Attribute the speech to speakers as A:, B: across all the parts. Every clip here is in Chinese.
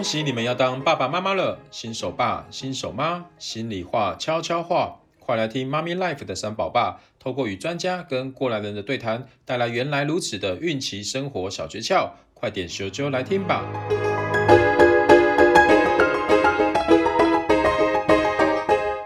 A: 恭喜你们要当爸爸妈妈了，新手爸、新手妈，心里话、悄悄话，快来听妈咪 life 的三宝爸，透过与专家跟过来人的对谈，带来原来如此的孕期生活小诀窍，快点咻咻来听吧。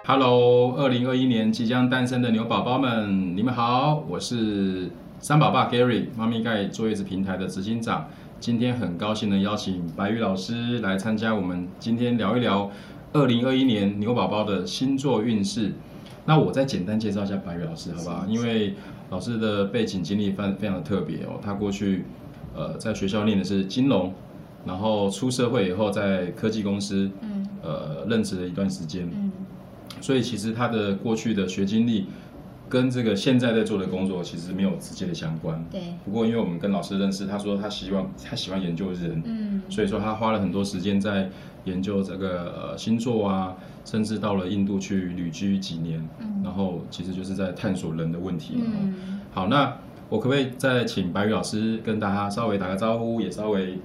A: Hello，二零二一年即将诞生的牛宝宝们，你们好，我是三宝爸 Gary，妈咪盖坐月子平台的执行长。今天很高兴的邀请白宇老师来参加我们今天聊一聊二零二一年牛宝宝的星座运势。那我再简单介绍一下白宇老师，好不好？因为老师的背景经历非非常的特别哦。他过去呃在学校念的是金融，然后出社会以后在科技公司呃任职了一段时间，所以其实他的过去的学经历。跟这个现在在做的工作其实没有直接的相关。对。不过因为我们跟老师认识，他说他希望他喜欢研究人，嗯，所以说他花了很多时间在研究这个呃星座啊，甚至到了印度去旅居几年，嗯，然后其实就是在探索人的问题。嗯。好，那我可不可以再请白宇老师跟大家稍微打个招呼，也稍微。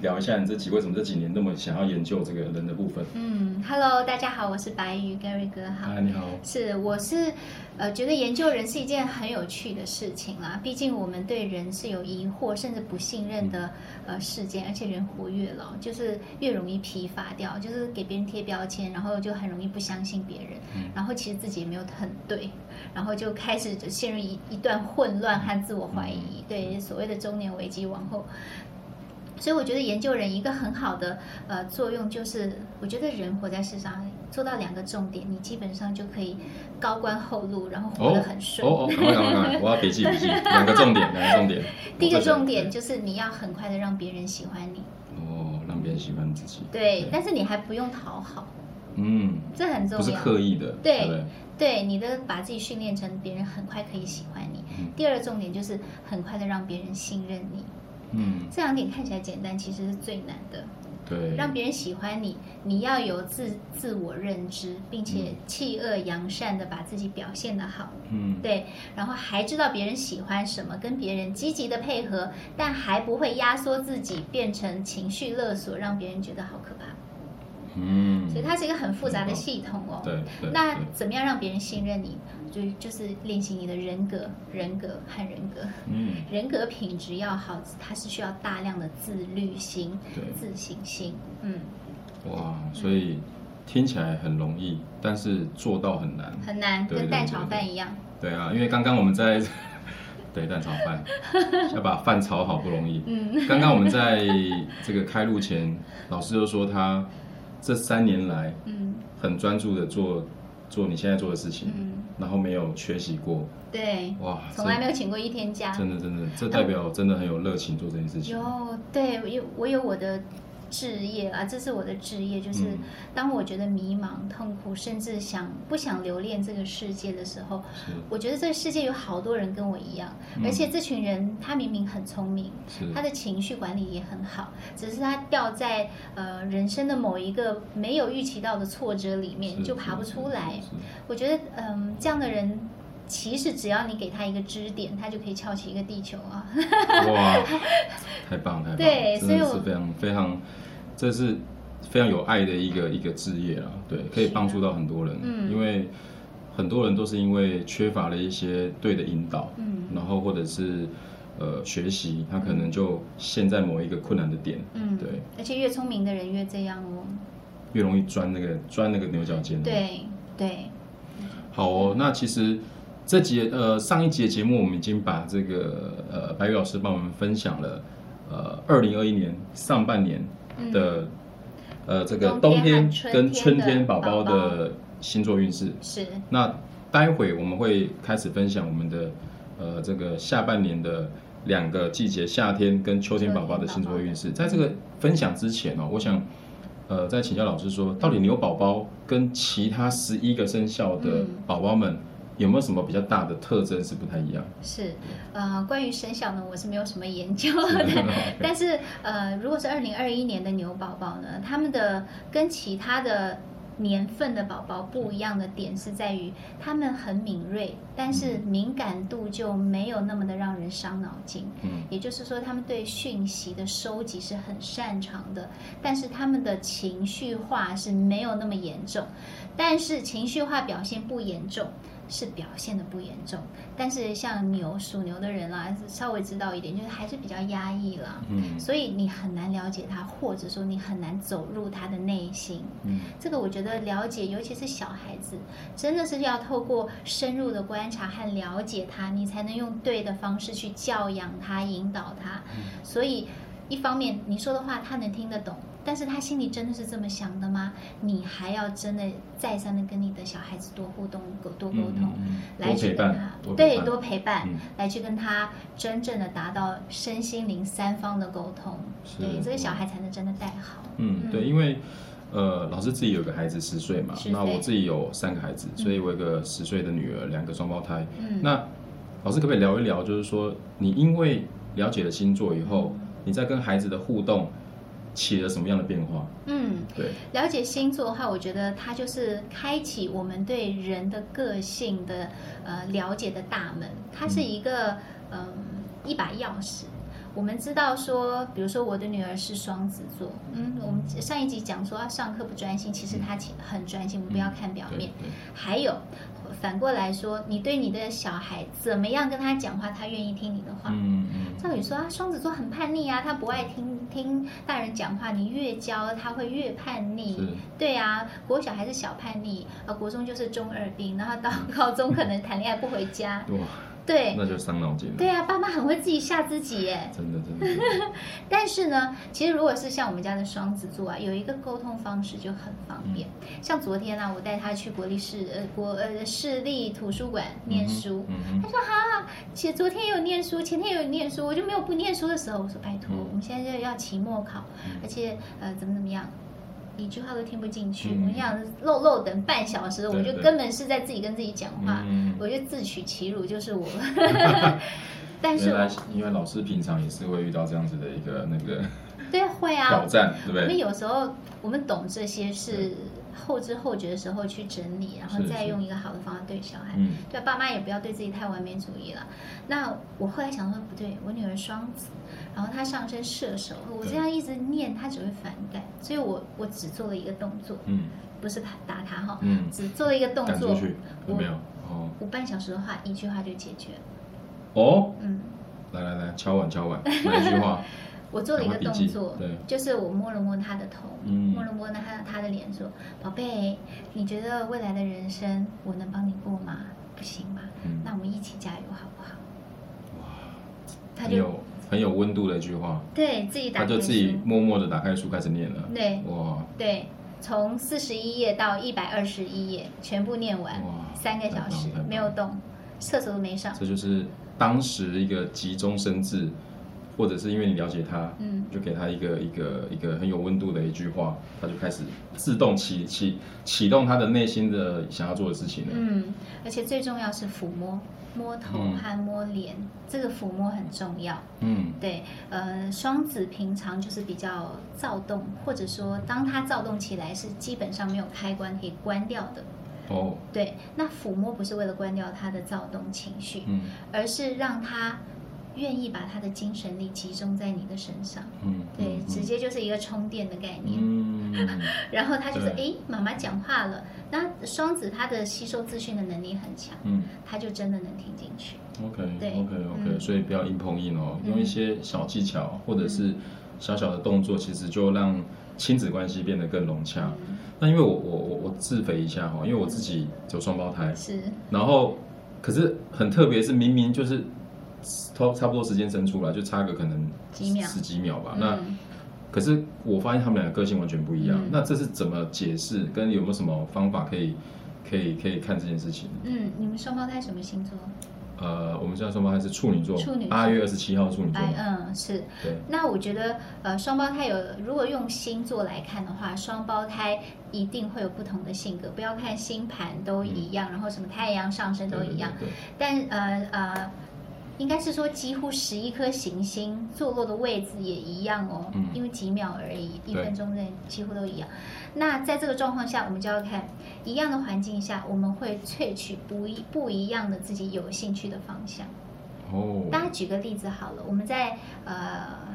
A: 聊一下你这几为什么这几年那么想要研究这个人的部分？
B: 嗯，Hello，大家好，我是白宇，Gary 哥好。
A: 嗨，你好。
B: 是，我是呃觉得研究人是一件很有趣的事情啦。毕竟我们对人是有疑惑甚至不信任的呃事件，而且人活越老就是越容易疲乏掉，就是给别人贴标签，然后就很容易不相信别人，嗯、然后其实自己也没有很对，然后就开始就陷入一一段混乱和自我怀疑，嗯、对所谓的中年危机往后。所以我觉得研究人一个很好的呃作用就是，我觉得人活在世上做到两个重点，你基本上就可以高官厚禄，然后活得很顺。
A: 哦哦，赶快赶快，我要笔记笔记，两个重点，两个重点。
B: 第一个重点就是你要很快的让别人喜欢你。
A: 哦，让别人喜欢自己。
B: 对，对但是你还不用讨好。
A: 嗯，
B: 这很重要。
A: 不是刻意的。
B: 对对，对，你的把自己训练成别人很快可以喜欢你。嗯。第二个重点就是很快的让别人信任你。嗯，这两点看起来简单，其实是最难的。
A: 对，
B: 让别人喜欢你，你要有自自我认知，并且弃恶扬善的把自己表现的好。嗯，对，然后还知道别人喜欢什么，跟别人积极的配合，但还不会压缩自己，变成情绪勒索，让别人觉得好可怕。嗯，所以它是一个很复杂的系统哦。
A: 对，
B: 那怎么样让别人信任你？就就是练习你的人格、人格和人格。嗯，人格品质要好，它是需要大量的自律心、自信心。嗯，
A: 哇，所以听起来很容易，但是做到很难。
B: 很难，跟蛋炒饭一样。
A: 对啊，因为刚刚我们在对蛋炒饭，要把饭炒好不容易。嗯，刚刚我们在这个开录前，老师就说他这三年来，嗯，很专注的做。做你现在做的事情，嗯、然后没有缺席过，
B: 对，哇，从来没有请过一天假，
A: 真的真的，这代表真的很有热情做这件事情。
B: 有，对，我有我有我的。志业啊，这是我的置业，就是当我觉得迷茫、痛苦，甚至想不想留恋这个世界的时候，我觉得这个世界有好多人跟我一样，嗯、而且这群人他明明很聪明，他的情绪管理也很好，只是他掉在呃人生的某一个没有预期到的挫折里面，就爬不出来。我觉得嗯、呃，这样的人。其实只要你给他一个支点，他就可以翘起一个地球啊！
A: 哇，太棒太棒！对，所以是非常非常，这是非常有爱的一个一个职业啊！对，可以帮助到很多人。嗯，因为很多人都是因为缺乏了一些对的引导，嗯，然后或者是呃学习，他可能就陷在某一个困难的点。嗯，对。
B: 而且越聪明的人越这样哦，
A: 越容易钻那个钻那个牛角尖。
B: 对对。
A: 好哦，那其实。这节呃上一节节目，我们已经把这个呃白宇老师帮我们分享了呃二零二一年上半年的、嗯、呃这个冬天跟春天宝宝的星座运势。是。那待会我们会开始分享我们的呃这个下半年的两个季节，夏天跟秋天宝宝的星座运势。在这个分享之前哦，我想呃再请教老师说，到底牛宝宝跟其他十一个生肖的宝宝们。有没有什么比较大的特征是不太一样？
B: 是，呃，关于生肖呢，我是没有什么研究的。但是，呃，如果是二零二一年的牛宝宝呢，他们的跟其他的年份的宝宝不一样的点是在于，他们很敏锐，但是敏感度就没有那么的让人伤脑筋。
A: 嗯，
B: 也就是说，他们对讯息的收集是很擅长的，但是他们的情绪化是没有那么严重。但是情绪化表现不严重。是表现的不严重，但是像牛属牛的人啦，稍微知道一点，就是还是比较压抑啦。
A: 嗯，
B: 所以你很难了解他，或者说你很难走入他的内心。
A: 嗯，这
B: 个我觉得了解，尤其是小孩子，真的是要透过深入的观察和了解他，你才能用对的方式去教养他、引导他。
A: 嗯，所
B: 以一方面你说的话他能听得懂。但是他心里真的是这么想的吗？你还要真的再三的跟你的小孩子多互动、多沟通，来去跟他
A: 多
B: 对多陪伴，
A: 嗯、
B: 来去跟他真正的达到身心灵三方的沟通，对这个小孩才能真的带好。
A: 嗯，对，因为呃，老师自己有个孩子十岁嘛，
B: 岁
A: 那我自己有三个孩子，所以我有个十岁的女儿，两个双胞胎。
B: 嗯，
A: 那老师可不可以聊一聊，就是说你因为了解了星座以后，你在跟孩子的互动。起了什么样的变化？
B: 嗯，
A: 对，
B: 了解星座的话，我觉得它就是开启我们对人的个性的呃了解的大门。它是一个嗯、呃、一把钥匙。我们知道说，比如说我的女儿是双子座，嗯，我们上一集讲说她上课不专心，其实她很专心。我们不要看表面。
A: 嗯、
B: 还有。反过来说，你对你的小孩怎么样跟他讲话，他愿意听你的话。
A: 嗯嗯。
B: 照理说啊，双子座很叛逆啊，他不爱听听大人讲话，你越教他会越叛逆。对啊，国小还是小叛逆，啊，国中就是中二病，然后到高中可能谈恋爱不回家。
A: 哇。
B: 对，
A: 那就伤脑筋了。
B: 对啊，爸妈很会自己吓自己耶。
A: 真的真的。真 的
B: 但是呢，其实如果是像我们家的双子座啊，有一个沟通方式就很方便。嗯、像昨天呢、啊，我带他去国立市呃国呃市立图书馆念书，他说哈，其实昨天有念书，前天有念书，我就没有不念书的时候。我说拜托，嗯、我们现在就要期末考，嗯、而且呃怎么怎么样。一句话都听不进去，嗯、我想漏漏等半小时，我就根本是在自己跟自己讲话，嗯、我就自取其辱，就是我。但是我，
A: 因为老师平常也是会遇到这样子的一个那个，
B: 对，会啊，
A: 挑战，对不对？
B: 我们有时候我们懂这些是后知后觉的时候去整理，然后再用一个好的方法对小孩。
A: 嗯，
B: 对，爸妈也不要对自己太完美主义了。那我后来想说，不对，我女儿双子。然后她上升射手，我这样一直念，她只会反感，所以我我只做了一个动作，嗯，不是他打她哈，嗯，只做了一个动作，
A: 有没有？哦，
B: 五半小时的话，一句话就解决了。
A: 哦，嗯，来来来，敲碗敲碗，哪一句话？
B: 我做了一个动作，对，就是我摸了摸他的头，嗯，摸了摸他他的脸，说：“宝贝，你觉得未来的人生我能帮你过吗？不行吗？那我们一起加油好不好？”
A: 哇，他就。很有温度的一句话，
B: 对自己打开，
A: 他就自己默默的打开书开始念了。
B: 对，哇，对，从四十一页到一百二十一页全部念完，三个小时没有动，厕所都没上。
A: 这就是当时一个急中生智，或者是因为你了解他，嗯，就给他一个一个一个很有温度的一句话，他就开始自动启启启动他的内心的想要做的事情了。
B: 嗯，而且最重要是抚摸。摸头和摸脸，嗯、这个抚摸很重要。嗯，对，呃，双子平常就是比较躁动，或者说当他躁动起来是基本上没有开关可以关掉的。哦，对，那抚摸不是为了关掉他的躁动情绪，嗯，而是让他。愿意把他的精神力集中在你的身上，嗯，对，嗯、直接就是一个充电的概念，嗯，然后他就是哎对，妈妈讲话了，那双子他的吸收资讯的能力很强，嗯，他就真的能听进去。
A: OK，对，OK，OK，、所以不要硬碰硬哦，用一些小技巧或者是小小的动作，其实就让亲子关系变得更融洽。嗯、那因为我我我我自肥一下哈，因为我自己有双胞胎，是，然后可是很特别，是明明就是。差差不多时间生出来，就差个可能
B: 几秒
A: 十几秒吧。嗯、那可是我发现他们两个个性完全不一样。嗯、那这是怎么解释？跟有没有什么方法可以可以可以看这件事情？
B: 嗯，你们双胞胎什么星座？
A: 呃，我们现在双胞胎是处女座，
B: 处女座
A: 八月二十七号处女座。
B: 嗯，是。
A: 对。
B: 那我觉得，呃，双胞胎有，如果用星座来看的话，双胞胎一定会有不同的性格。不要看星盘都一样，嗯、然后什么太阳上升都一样。对对对对，但呃呃。应该是说几乎十一颗行星坐落的位置也一样哦，
A: 嗯、
B: 因为几秒而已，一分钟内几乎都一
A: 样。
B: 那在这个状况下，我们就要看一样的环境下，我们会萃取不一不一样的自己有兴趣的方向。
A: 哦，
B: 大家举个例子好了，我们在呃。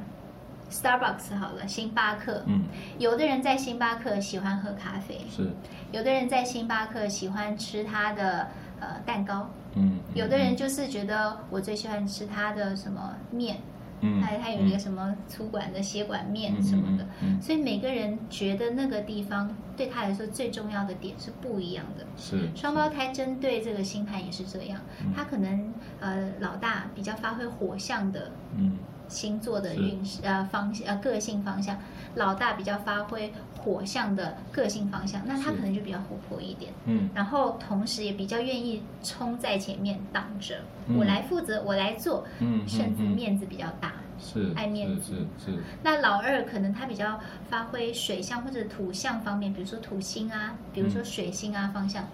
B: Starbucks 好了，星巴克。
A: 嗯，
B: 有的人在星巴克喜欢喝咖啡，
A: 是。
B: 有的人在星巴克喜欢吃他的呃蛋糕，
A: 嗯。
B: 有的人就是觉得我最喜欢吃他的什么面，嗯，他他有一个什么粗管的血管面什么的，嗯。所以每个人觉得那个地方对他来说最重要的点是不一样的。
A: 是。
B: 双胞胎针对这个星盘也是这样，他可能呃老大比较发挥火象的，嗯。星座的运势呃方向呃个性方向，老大比较发挥火象的个性方向，那他可能就比较活泼一点，嗯，然后同时也比较愿意冲在前面挡着，嗯、我来负责，我来做，嗯，甚至面子比较大，
A: 是
B: 爱面子，
A: 是，是，是。
B: 那老二可能他比较发挥水象或者土象方面，比如说土星啊，比如说水星啊方向。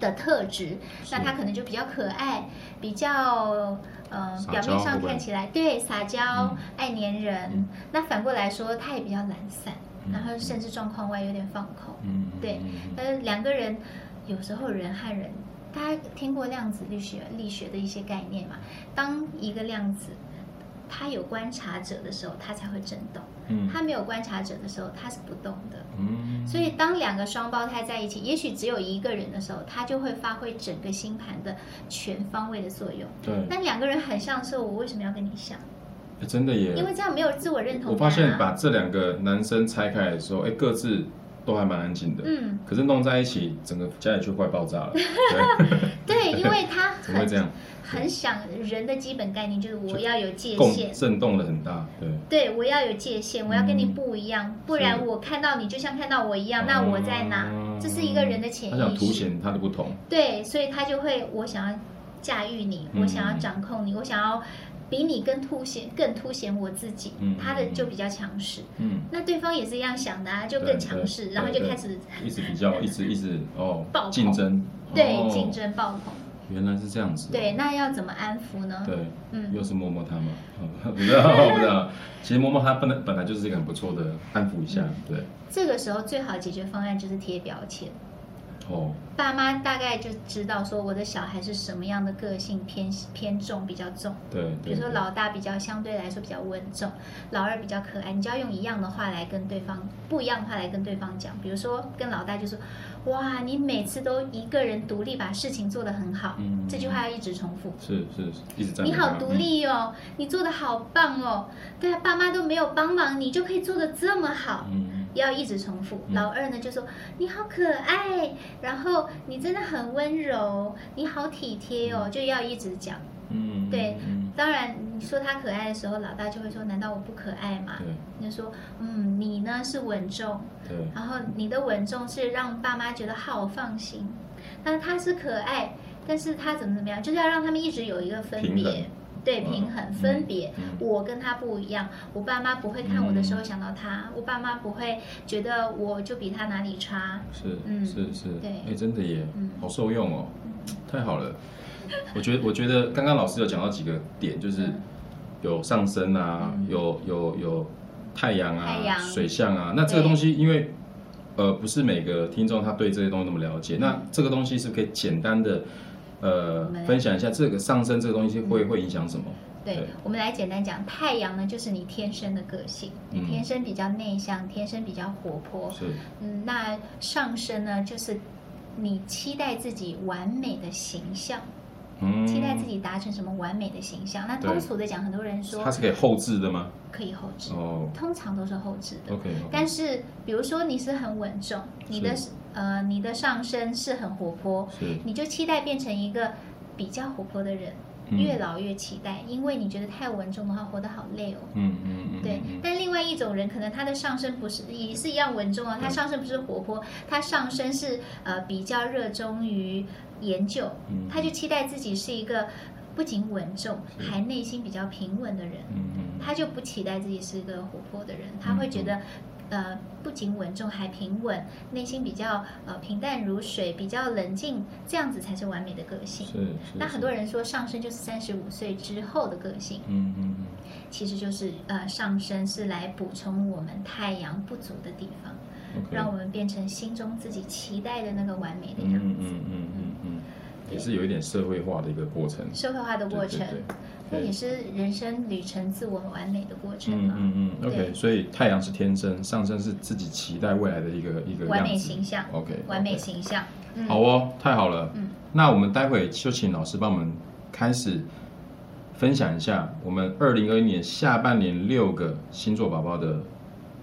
B: 的特质，那他可能就比较可爱，比较呃，表面上看起来对撒娇、嗯、爱粘人。嗯、那反过来说，他也比较懒散，嗯、然后甚至状况外有点放空。嗯，对。但是两个人有时候人和人，大家听过量子力学力学的一些概念嘛？当一个量子。它有观察者的时候，它才会震动。嗯，他没有观察者的时候，它是不动的。嗯，所以当两个双胞胎在一起，也许只有一个人的时候，它就会发挥整个星盘的全方位的作用。对，那两个人很像的时候，我为什么要跟你像？
A: 真的耶，
B: 因为这样没有自我认同啊。
A: 我发现把这两个男生拆开来的时候，哎，各自都还蛮安静的。嗯，可是弄在一起，整个家里就快爆炸了。
B: 对，因为他
A: 怎么会这样？
B: 很想人的基本概念就是我要有界限，
A: 震动的很大，对。
B: 对，我要有界限，我要跟你不一样，不然我看到你就像看到我一样，那我在哪？这是一个人的潜意识。他
A: 想凸显他的不同。
B: 对，所以他就会，我想要驾驭你，我想要掌控你，我想要比你更凸显，更凸显我自己。他的就比较强势。嗯。那对方也是一样想的啊，就更强势，然后就开始
A: 一直比较，一直一直哦，竞争。
B: 对，竞争爆棚。
A: 原来是这样子。
B: 对，那要怎么安抚呢？
A: 对，嗯，又是摸摸他吗？不知道，不知道。其实摸摸他本来本来就是一个很不错的安抚一下，对。
B: 这个时候最好解决方案就是贴标签。
A: 哦。
B: 爸妈大概就知道说我的小孩是什么样的个性偏偏重比较重。
A: 对。
B: 比如说老大比较相对来说比较稳重，老二比较可爱，你就要用一样的话来跟对方，不一样的话来跟对方讲。比如说跟老大就说。哇，你每次都一个人独立把事情做得很好，嗯、这句话要一直重复。
A: 是是，是，一直在。
B: 你好独立哦，嗯、你做得好棒哦，对啊，爸妈都没有帮忙，你就可以做得这么好。嗯，要一直重复。嗯、老二呢就说你好可爱，然后你真的很温柔，你好体贴哦，嗯、就要一直讲。嗯，对。当然，你说他可爱的时候，老大就会说：“难道我不可爱吗？”你就说：“嗯，你呢是稳重，对，然后你的稳重是让爸妈觉得好放心。那他是可爱，但是他怎么怎么样，就是要让他们一直有一个分别，衡对，平衡、嗯、分别。嗯、我跟他不一样，我爸妈不会看我的时候想到他，嗯、我爸妈不会觉得我就比他哪里差。
A: 是，嗯，是是，对，哎，真的耶，
B: 嗯，
A: 好受用哦，太好了。我觉得，我觉得刚刚老师有讲到几个点，就是有上升啊，嗯、有有有太阳啊，水象啊。那这个东西，因为呃，不是每个听众他对这些东西那么了解。嗯、那这个东西是可以简单的呃分享一下，这个上升这个东西会、嗯、会影响什么？
B: 对，对我们来简单讲，太阳呢就是你天生的个性，你天生比较内向，天生比较活泼。
A: 是，
B: 嗯，那上升呢就是你期待自己完美的形象。期待自己达成什么完美的形象？那通俗的讲，很多人说
A: 它是可以后置的吗？
B: 可以后置哦，通常都是后置的。
A: OK，
B: 但是比如说你是很稳重，你的呃你的上身是很活泼，你就期待变成一个比较活泼的人，越老越期待，因为你觉得太稳重的话，活得好累哦。嗯嗯嗯。对，但另外一种人可能他的上升不是也是一样稳重哦，他上升不是活泼，他上升是呃比较热衷于。研究，他就期待自己是一个不仅稳重，还内心比较平稳的人。他就不期待自己是一个活泼的人，他会觉得，呃不仅稳重还平稳，内心比较呃平淡如水，比较冷静，这样子才是完美的个性。
A: 是。是
B: 那很多人说上升就是三十五岁之后的个性。嗯嗯嗯。其实就是呃上升是来补充我们太阳不足的地方，Okay. 让我们变成心中自己期待的那个完美的样子。嗯嗯嗯嗯嗯。嗯
A: 也是有一点社会化的一个过程，
B: 社会化的过程，那也是人生旅程自我完美的过程
A: 嗯嗯嗯，OK，所以太阳是天生，上升是自己期待未来的一个一个
B: 完美形象
A: ，OK，
B: 完美形象。
A: 好哦，太好了。嗯，那我们待会就请老师帮我们开始分享一下我们二零二一年下半年六个星座宝宝的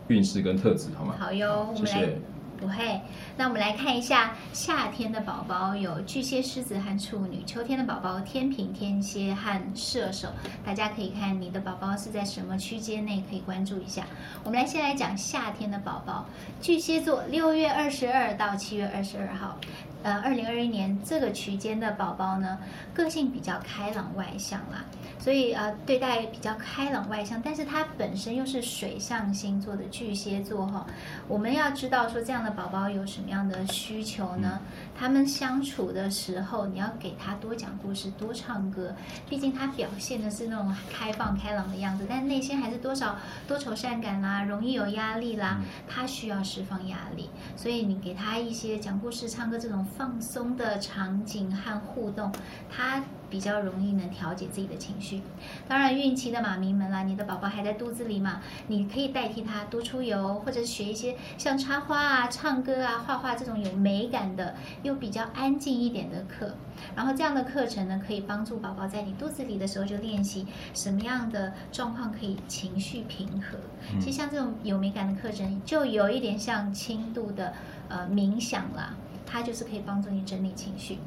A: 运势跟特质，好吗？
B: 好哟，
A: 谢谢。
B: 不会，那我们来看一下夏天的宝宝有巨蟹、狮子和处女，秋天的宝宝天秤、天蝎和射手。大家可以看你的宝宝是在什么区间内，可以关注一下。我们来先来讲夏天的宝宝，巨蟹座，六月二十二到七月二十二号。呃，二零二一年这个区间的宝宝呢，个性比较开朗外向啦，所以呃，对待比较开朗外向，但是他本身又是水象星座的巨蟹座哈，我们要知道说这样的宝宝有什么样的需求呢？他们相处的时候，你要给他多讲故事，多唱歌，毕竟他表现的是那种开放开朗的样子，但内心还是多少多愁善感啦，容易有压力啦，他需要释放压力，所以你给他一些讲故事、唱歌这种。放松的场景和互动，他比较容易能调节自己的情绪。当然，孕期的妈咪们啦，你的宝宝还在肚子里嘛，你可以代替他多出游，或者学一些像插花啊、唱歌啊、画画这种有美感的又比较安静一点的课。然后这样的课程呢，可以帮助宝宝在你肚子里的时候就练习什么样的状况可以情绪平和。其实像这种有美感的课程，就有一点像轻度的呃冥想啦。它就是可以帮助你整理情绪。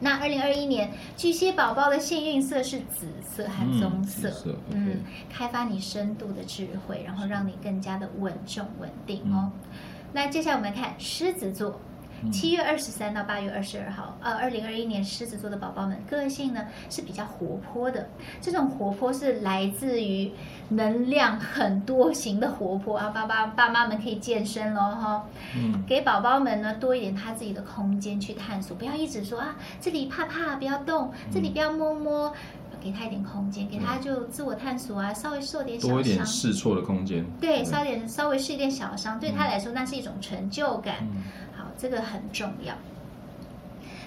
B: 那二零二一年巨蟹宝宝的幸运色是紫色和棕色，嗯，开发你深度的智慧，然后让你更加的稳重稳定哦。那接下来我们来看狮子座。七月二十三到八月二十二号，呃，二零二一年狮子座的宝宝们个性呢是比较活泼的，这种活泼是来自于能量很多型的活泼啊，爸爸爸妈们可以健身喽哈，嗯，给宝宝们呢多一点他自己的空间去探索，不要一直说啊这里怕怕不要动，这里不要摸摸，给他一点空间，给他就自我探索啊，稍微受点小伤，
A: 多一点试错的空间，
B: 对，稍微点稍微试一点小伤，对他来说那是一种成就感。嗯这个很重要。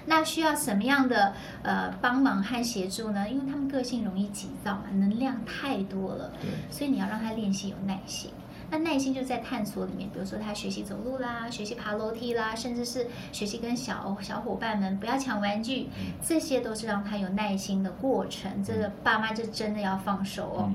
B: 那需要什么样的呃帮忙和协助呢？因为他们个性容易急躁嘛，能量太多了，所以你要让他练习有耐心。那耐心就在探索里面，比如说他学习走路啦，学习爬楼梯啦，甚至是学习跟小小伙伴们不要抢玩具，这些都是让他有耐心的过程。这个爸妈就真的要放手哦。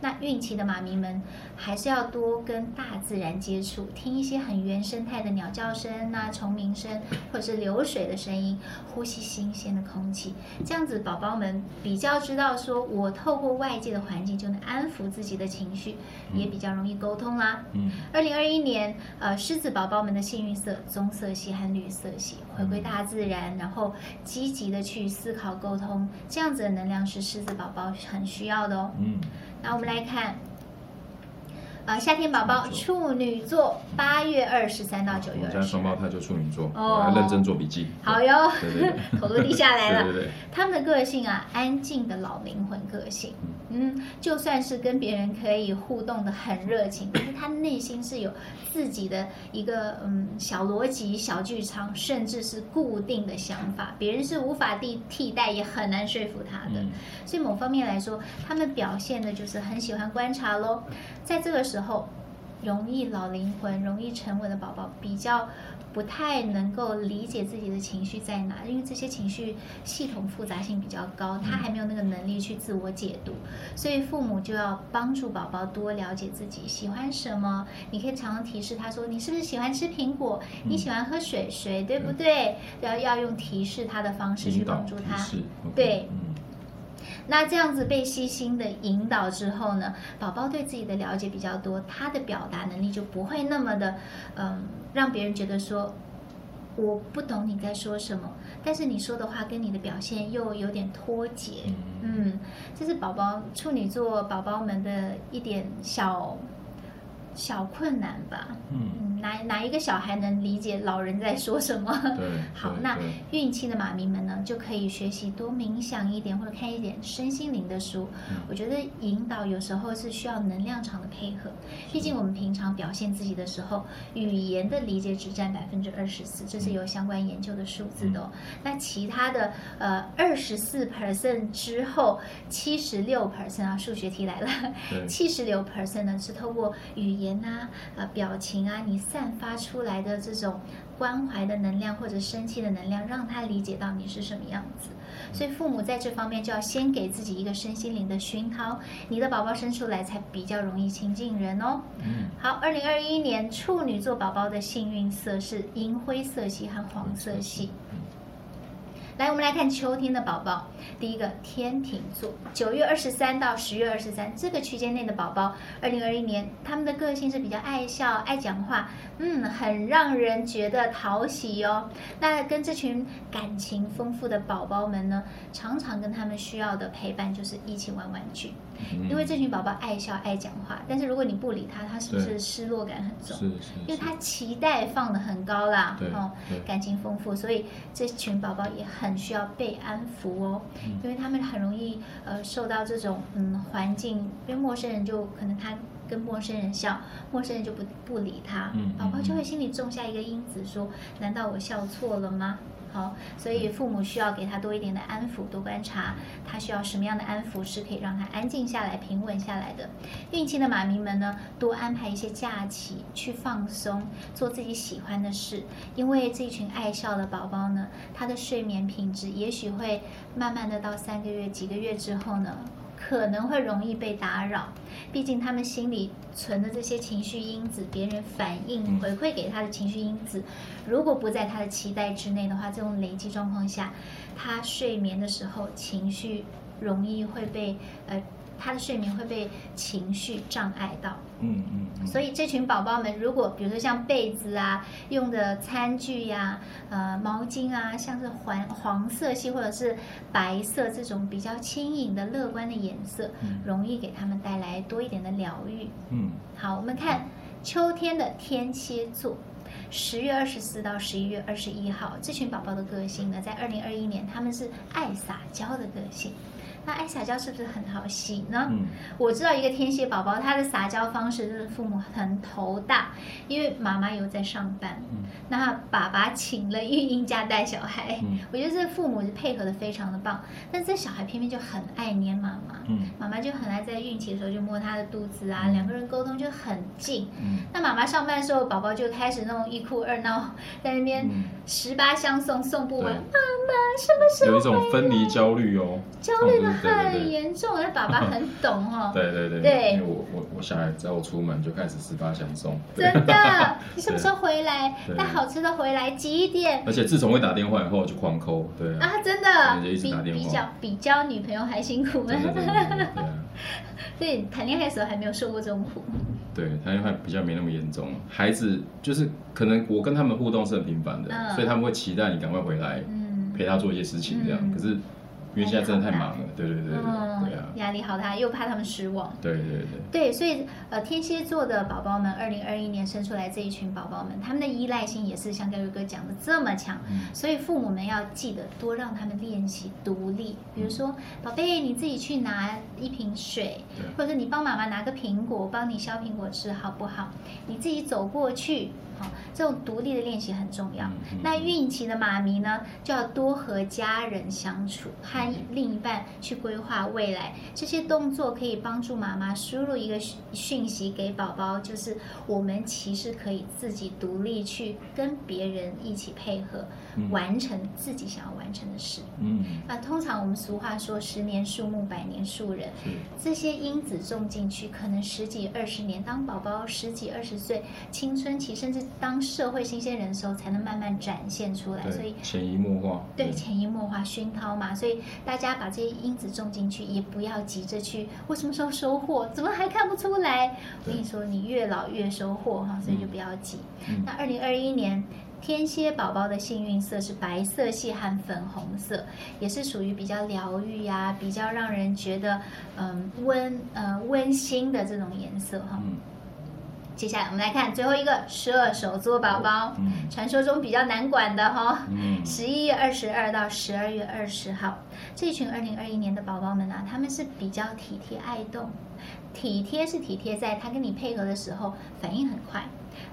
B: 那孕期的妈咪们还是要多跟大自然接触，听一些很原生态的鸟叫声呐、虫鸣声，或者是流水的声音，呼吸新鲜的空气，这样子宝宝们比较知道说，我透过外界的环境就能安抚自己的情绪，也比较容易沟通。啦，嗯，二零二一年，呃，狮子宝宝们的幸运色棕色系和绿色系，回归大自然，然后积极的去思考沟通，这样子的能量是狮子宝宝很需要的哦。嗯，那我们来看。啊，夏天宝宝处女座，八月二十三到九月二十。我家
A: 双胞胎就处女座，哦，认真做笔记。
B: 好哟，头都低下来了。
A: 对对对，
B: 他们的个性啊，安静的老灵魂个性。嗯，就算是跟别人可以互动的很热情，但是他内心是有自己的一个嗯小逻辑、小剧场，甚至是固定的想法，别人是无法替替代，也很难说服他的。所以某方面来说，他们表现的就是很喜欢观察喽，在这个。时候容易老灵魂、容易沉稳的宝宝比较不太能够理解自己的情绪在哪，因为这些情绪系统复杂性比较高，他还没有那个能力去自我解读，所以父母就要帮助宝宝多了解自己喜欢什么。你可以常常提示他说：“你是不是喜欢吃苹果？你喜欢喝水水，对不对？”要要用提示他的方式去帮助他，对。那这样子被细心的引导之后呢，宝宝对自己的了解比较多，他的表达能力就不会那么的，嗯，让别人觉得说我不懂你在说什么，但是你说的话跟你的表现又有点脱节，嗯，这是宝宝处女座宝宝们的一点小小困难吧。
A: 嗯。
B: 哪哪一个小孩能理解老人在说什么？
A: 对，
B: 好，那孕期的妈咪们呢，就可以学习多冥想一点，或者看一点身心灵的书。
A: 嗯、
B: 我觉得引导有时候是需要能量场的配合，毕竟我们平常表现自己的时候，语言的理解只占百分之二十四，这是有相关研究的数字的、哦。嗯、那其他的呃二十四 percent 之后，七十六 percent 啊，数学题来了，七十六 percent 呢是透过语言啊、呃表情啊，你。散发出来的这种关怀的能量或者生气的能量，让他理解到你是什么样子。所以父母在这方面就要先给自己一个身心灵的熏陶，你的宝宝生出来才比较容易亲近人哦。
A: 嗯。
B: 好，二零二一年处女座宝宝的幸运色是银灰色系和黄色系。来，我们来看秋天的宝宝。第一个天秤座，九月二十三到十月二十三这个区间内的宝宝，二零二一年他们的个性是比较爱笑、爱讲话，嗯，很让人觉得讨喜哦。那跟这群感情丰富的宝宝们呢，常常跟他们需要的陪伴就是一起玩玩具。因为这群宝宝爱笑爱讲话，但是如果你不理他，他是不是失落感很重？
A: 是是，是。
B: 因为他期待放的很高啦，哦，感情丰富，所以这群宝宝也很需要被安抚哦，嗯、因为他们很容易呃受到这种嗯环境，因为陌生人就可能他跟陌生人笑，陌生人就不不理他，
A: 嗯、
B: 宝宝就会心里种下一个因子说，说难道我笑错了吗？好，所以父母需要给他多一点的安抚，多观察他需要什么样的安抚是可以让他安静下来、平稳下来的。孕期的妈咪们呢，多安排一些假期去放松，做自己喜欢的事，因为这群爱笑的宝宝呢，他的睡眠品质也许会慢慢的到三个月、几个月之后呢。可能会容易被打扰，毕竟他们心里存的这些情绪因子，别人反应回馈给他的情绪因子，如果不在他的期待之内的话，这种累积状况下，他睡眠的时候情绪容易会被呃。他的睡眠会被情绪障碍到，
A: 嗯嗯，嗯，
B: 所以这群宝宝们，如果比如说像被子啊、用的餐具呀、啊、呃毛巾啊，像是黄黄色系或者是白色这种比较轻盈的、乐观的颜色，
A: 嗯、
B: 容易给他们带来多一点的疗愈。
A: 嗯，
B: 好，我们看秋天的天蝎座，十月二十四到十一月二十一号，这群宝宝的个性呢，在二零二一年他们是爱撒娇的个性。那爱撒娇是不是很好洗呢？
A: 嗯，
B: 我知道一个天蝎宝宝，他的撒娇方式就是父母很头大，因为妈妈有在上班，
A: 嗯，
B: 那爸爸请了育婴假带小孩，
A: 嗯，
B: 我觉得这父母就配合的非常的棒，但这小孩偏偏就很爱黏妈妈，
A: 嗯，
B: 妈妈就很爱在孕期的时候就摸他的肚子啊，
A: 嗯，
B: 两个人沟通就很近，
A: 嗯，
B: 那妈妈上班的时候，宝宝就开始那种一哭二闹，在那边十八相送送不完，妈妈什么时候？
A: 有一种分离焦虑哦，
B: 焦虑的。很严重，那爸爸很懂 哈。
A: 对对对，
B: 对，
A: 因为我我我小孩只要我出门就开始十八相送。
B: 真的，你什么时候回来？带好吃的回来，几点？
A: 而且自从会打电话以后就狂抠，对
B: 啊，真的，比比较比交女朋友还辛苦。
A: 对对对对。
B: 对，谈恋爱的时候还没有受过这种苦。
A: 对，谈恋爱比较没那么严重。孩子就是可能我跟他们互动是很频繁的，所以他们会期待你赶快回来，陪他做一些事情这样。可是。因为现在真的太忙了，对对对对，
B: 嗯、
A: 对啊，
B: 压力好大，又怕他们失望。
A: 对对对。
B: 对，所以呃，天蝎座的宝宝们，二零二一年生出来这一群宝宝们，他们的依赖性也是像 Gary 哥讲的这么强，
A: 嗯、
B: 所以父母们要记得多让他们练习独立。比如说，宝贝，你自己去拿一瓶水，或者你帮妈妈拿个苹果，帮你削苹果吃，好不好？你自己走过去。好，这种独立的练习很重要。那孕期的妈咪呢，就要多和家人相处，和另一半去规划未来。这些动作可以帮助妈妈输入一个讯息给宝宝，就是我们其实可以自己独立去跟别人一起配合，嗯、完成自己想要完成的事。
A: 嗯，
B: 那通常我们俗话说“十年树木，百年树人”，这些因子种进去，可能十几二十年，当宝宝十几二十岁，青春期甚至。当社会新鲜人的时候，才能慢慢展现出
A: 来。
B: 所以
A: 潜移默化，
B: 对潜移默化熏陶嘛。所以大家把这些因子种进去，也不要急着去。我什么时候收获？怎么还看不出来？我跟你说，你越老越收获哈，所以就不要急。
A: 嗯、
B: 那二零二一年天蝎宝宝的幸运色是白色系和粉红色，也是属于比较疗愈呀、比较让人觉得嗯温呃温馨的这种颜色哈。
A: 嗯
B: 接下来我们来看最后一个射手座宝宝，嗯，传说中比较难管的哈、十一月二十二到十二月二十号，这群二零二一年的宝宝们啊，他们是比较体贴爱动，体贴是体贴在他跟你配合的时候反应很快，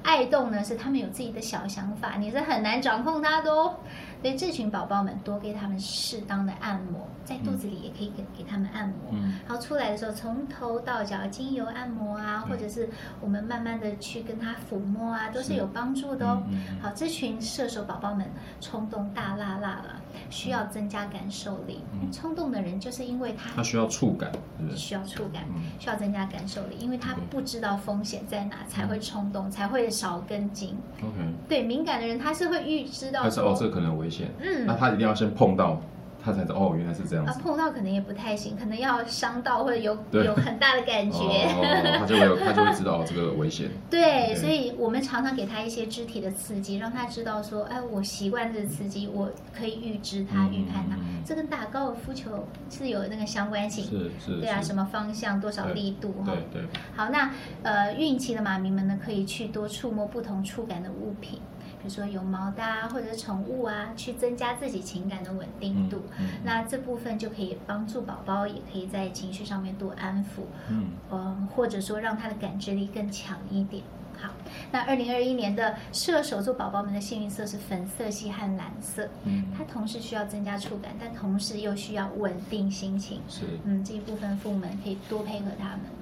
B: 爱动呢是他们有自己的小想法，你是很难掌控他的哦。所以这群宝宝们多给他们适当的按摩，在肚子里也可以给给他们按摩。嗯，然后出来的时候，从头到脚精油按摩啊，或者是我们慢慢的去跟他抚摸啊，都是有帮助的哦。好，这群射手宝宝们冲动大辣辣了，需要增加感受力。冲动的人就是因为他
A: 他需要触感，
B: 需要触感，需要增加感受力，因为他不知道风险在哪，才会冲动，才会少跟进。
A: OK，
B: 对，敏感的人他是会预知到，
A: 但是哦，这可能危险。嗯，那他一定要先碰到，他才知道哦，原来是这样子。
B: 啊，碰到可能也不太行，可能要伤到或者有有很大的感觉，
A: 哦、他就会他就会知道这个危险。
B: 对，所以我们常常给他一些肢体的刺激，让他知道说，哎，我习惯这个刺激，我可以预知他、预判他。这跟打高尔夫球是有那个相关性，
A: 是是，
B: 对啊，什么方向、多少力度哈。
A: 对对。
B: 好，那呃，孕期的妈咪们呢，可以去多触摸不同触感的物品。比如说有毛的啊，或者是宠物啊，去增加自己情感的稳定度。嗯嗯、那这部分就可以帮助宝宝，也可以在情绪上面多安抚。嗯，嗯，或者说让他的感知力更强一点。好，那二零二一年的射手座宝宝们的幸运色是粉色系和蓝色。嗯，它同时需要增加触感，但同时又需要稳定心情。
A: 是，
B: 嗯，这一部分父母们可以多配合他们嘛。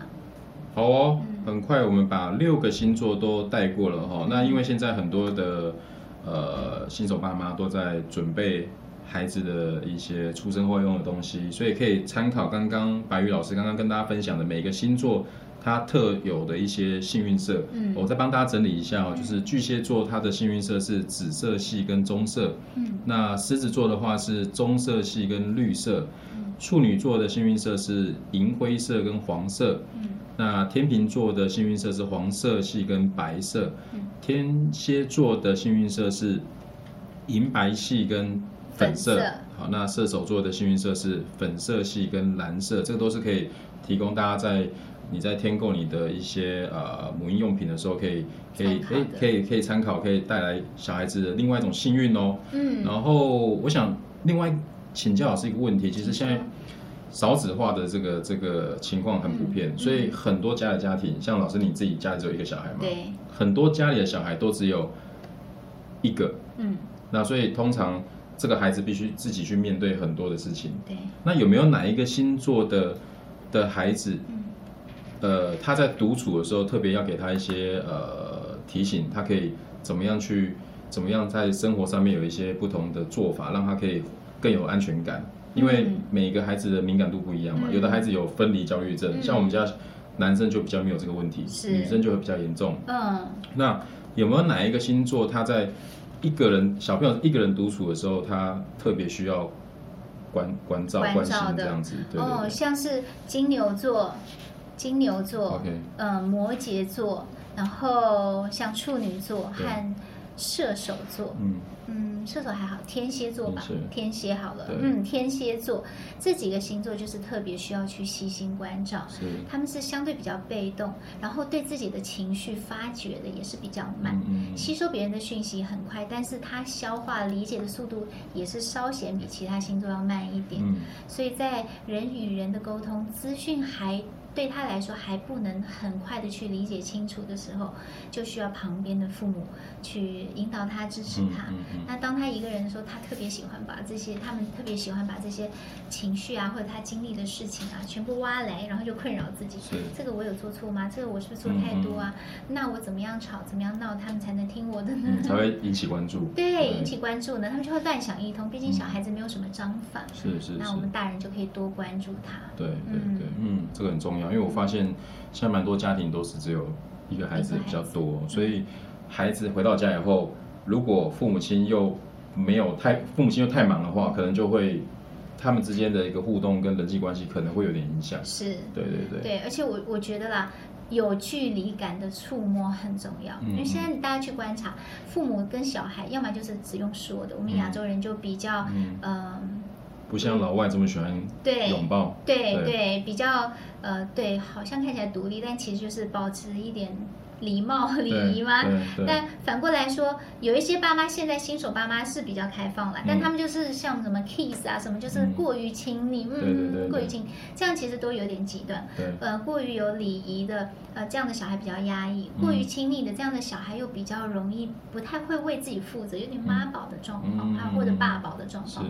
A: 好哦，很快我们把六个星座都带过了哈。那因为现在很多的呃新手爸妈都在准备孩子的一些出生后用的东西，所以可以参考刚刚白宇老师刚刚跟大家分享的每个星座它特有的一些幸运色。嗯，我再帮大家整理一下哦，就是巨蟹座它的幸运色是紫色系跟棕色。嗯，那狮子座的话是棕色系跟绿色。嗯，处女座的幸运色是银灰色跟黄色。嗯。那天秤座的幸运色是黄色系跟白色，天蝎座的幸运色是银白系跟粉色。粉色。好，那射手座的幸运色是粉色系跟蓝色，这个都是可以提供大家在你在添购你的一些呃母婴用品的时候可以可以可以可以可以参考，可以带来小孩子的另外一种幸运哦。嗯。然后我想另外请教老师一个问题，其实现在。少子化的这个这个情况很普遍，嗯、所以很多家的家庭，像老师你自己家里只有一个小孩嘛？对。很多家里的小孩都只有一个。嗯。那所以通常这个孩子必须自己去面对很多的事情。对。那有没有哪一个星座的的孩子，嗯、呃，他在独处的时候特别要给他一些呃提醒，他可以怎么样去怎么样在生活上面有一些不同的做法，让他可以更有安全感？因为每个孩子的敏感度不一样嘛，嗯、有的孩子有分离焦虑症，嗯、像我们家男生就比较没有这个问题，是。女生就会比较严重。嗯，那有没有哪一个星座他在一个人小朋友一个人独处的时候，他特别需要关关照关心这样子？哦，
B: 像是金牛座、金牛座嗯，摩羯座，然后像处女座和射手座，嗯。嗯，射手还好，天蝎座吧，天蝎。好了。嗯，天蝎座。这几个星座就是特别需要去细心关照，他们是相对比较被动，然后对自己的情绪发掘的也是比较慢，吸收别人的讯息很快，但是他消化理解的速度也是稍显比其他星座要慢一点，所以在人与人的沟通，资讯还。对他来说还不能很快的去理解清楚的时候，就需要旁边的父母去引导他、支持他。嗯嗯嗯、那当他一个人的时候，他特别喜欢把这些，他们特别喜欢把这些情绪啊，或者他经历的事情啊，全部挖来，然后就困扰自己。这个我有做错吗？这个我是不是做太多啊？嗯、那我怎么样吵，怎么样闹，他们才能听我的呢？
A: 嗯、才会引起关注。
B: 对，对引起关注呢，他们就会乱想一通。毕竟小孩子没有什么章法。
A: 是是、嗯。
B: 那我们大人就可以多关注他。
A: 对对对，嗯，嗯，这个很重要。因为我发现现在蛮多家庭都是只有一个孩子比较多，所以孩子回到家以后，如果父母亲又没有太父母亲又太忙的话，可能就会他们之间的一个互动跟人际关系可能会有点影响。是，对对对。
B: 对，而且我我觉得啦，有距离感的触摸很重要，因为现在大家去观察，父母跟小孩，要么就是只用说的，我们亚洲人就比较嗯。
A: 不像老外这么喜欢拥抱，
B: 对对，对，比较呃对，好像看起来独立，但其实就是保持一点礼貌礼仪吗？但反过来说，有一些爸妈现在新手爸妈是比较开放了，嗯、但他们就是像什么 kiss 啊，什么就是过于亲密，嗯，过于亲，这样其实都有点极端。呃，过于有礼仪的，呃，这样的小孩比较压抑；过于亲密的这样的小孩又比较容易不太会为自己负责，有点妈宝的状况啊，或者爸宝的状况。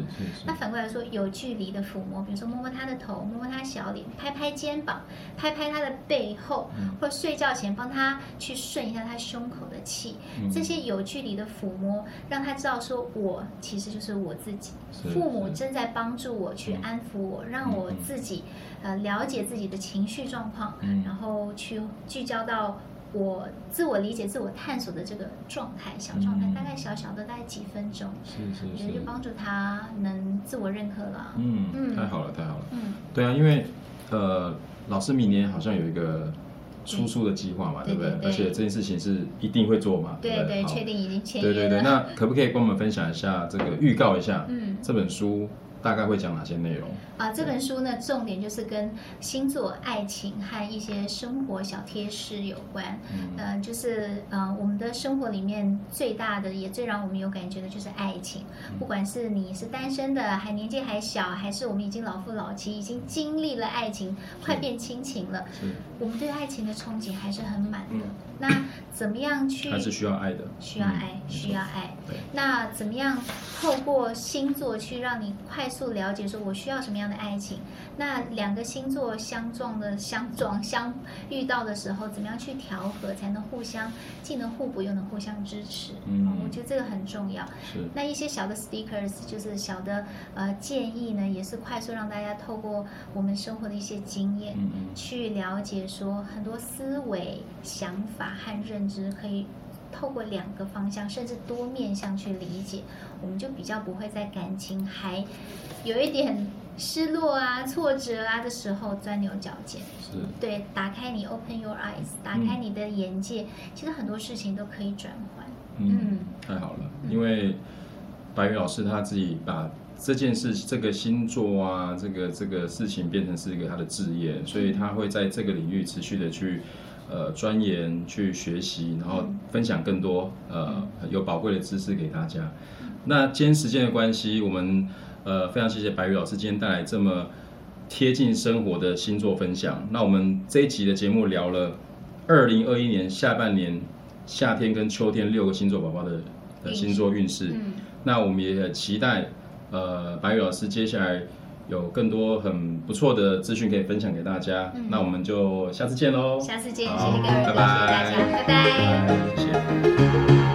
B: 那反过来说，有距离的抚摸，比如说摸摸他的头，摸摸他小脸，拍拍肩膀，拍拍他的背后，或者睡觉前帮他去顺一下他胸口的气，这些有距离的抚摸，让他知道说，我其实就是我自己，父母正在帮助我去安抚我，让我自己呃了解自己的情绪状况，然后去聚焦到我自我理解、自我探索的这个状态，小状态，大概小小的大概几分钟，是是是，就帮助他能自我认可了。
A: 嗯嗯，太好了，太好了。嗯，对啊，因为呃，老师明年好像有一个。出书的计划嘛，对不对？而且这件事情是一定会做嘛，
B: 对对，确定已经签约了。
A: 对对对，那可不可以跟我们分享一下这个预告一下？嗯，这本书。大概会讲哪些内容
B: 啊？这本书呢，重点就是跟星座、爱情和一些生活小贴士有关。嗯、呃，就是呃，我们的生活里面最大的也最让我们有感觉的就是爱情。嗯、不管是你是单身的，还年纪还小，还是我们已经老夫老妻，已经经历了爱情，快变亲情了，我们对爱情的憧憬还是很满的。嗯、那怎么样去？
A: 还是需要爱的。
B: 需要爱，
A: 嗯、
B: 需要爱。
A: 对。
B: 那怎么样透过星座去让你快？速了解说，我需要什么样的爱情？那两个星座相撞的相撞相遇到的时候，怎么样去调和，才能互相既能互补又能互相支持？嗯，我觉得这个很重要。是。那一些小的 stickers 就是小的呃建议呢，也是快速让大家透过我们生活的一些经验，嗯嗯，去了解说很多思维、想法和认知可以。透过两个方向，甚至多面向去理解，我们就比较不会在感情还有一点失落啊、挫折啊的时候钻牛角尖。是，对，打开你 open your eyes，打开你的眼界，嗯、其实很多事情都可以转换。
A: 嗯，嗯太好了，因为白宇老师他自己把这件事、这个星座啊、这个这个事情变成是一个他的职业，所以他会在这个领域持续的去。呃，钻研去学习，然后分享更多呃有宝贵的知识给大家。那今天时间的关系，我们呃非常谢谢白宇老师今天带来这么贴近生活的星座分享。那我们这一集的节目聊了二零二一年下半年夏天跟秋天六个星座宝宝的的星座运势。那我们也很期待呃白宇老师接下来。有更多很不错的资讯可以分享给大家，嗯、那我们就下次见喽！
B: 下次见，谢谢各位，谢谢大家，拜拜，
A: 谢谢。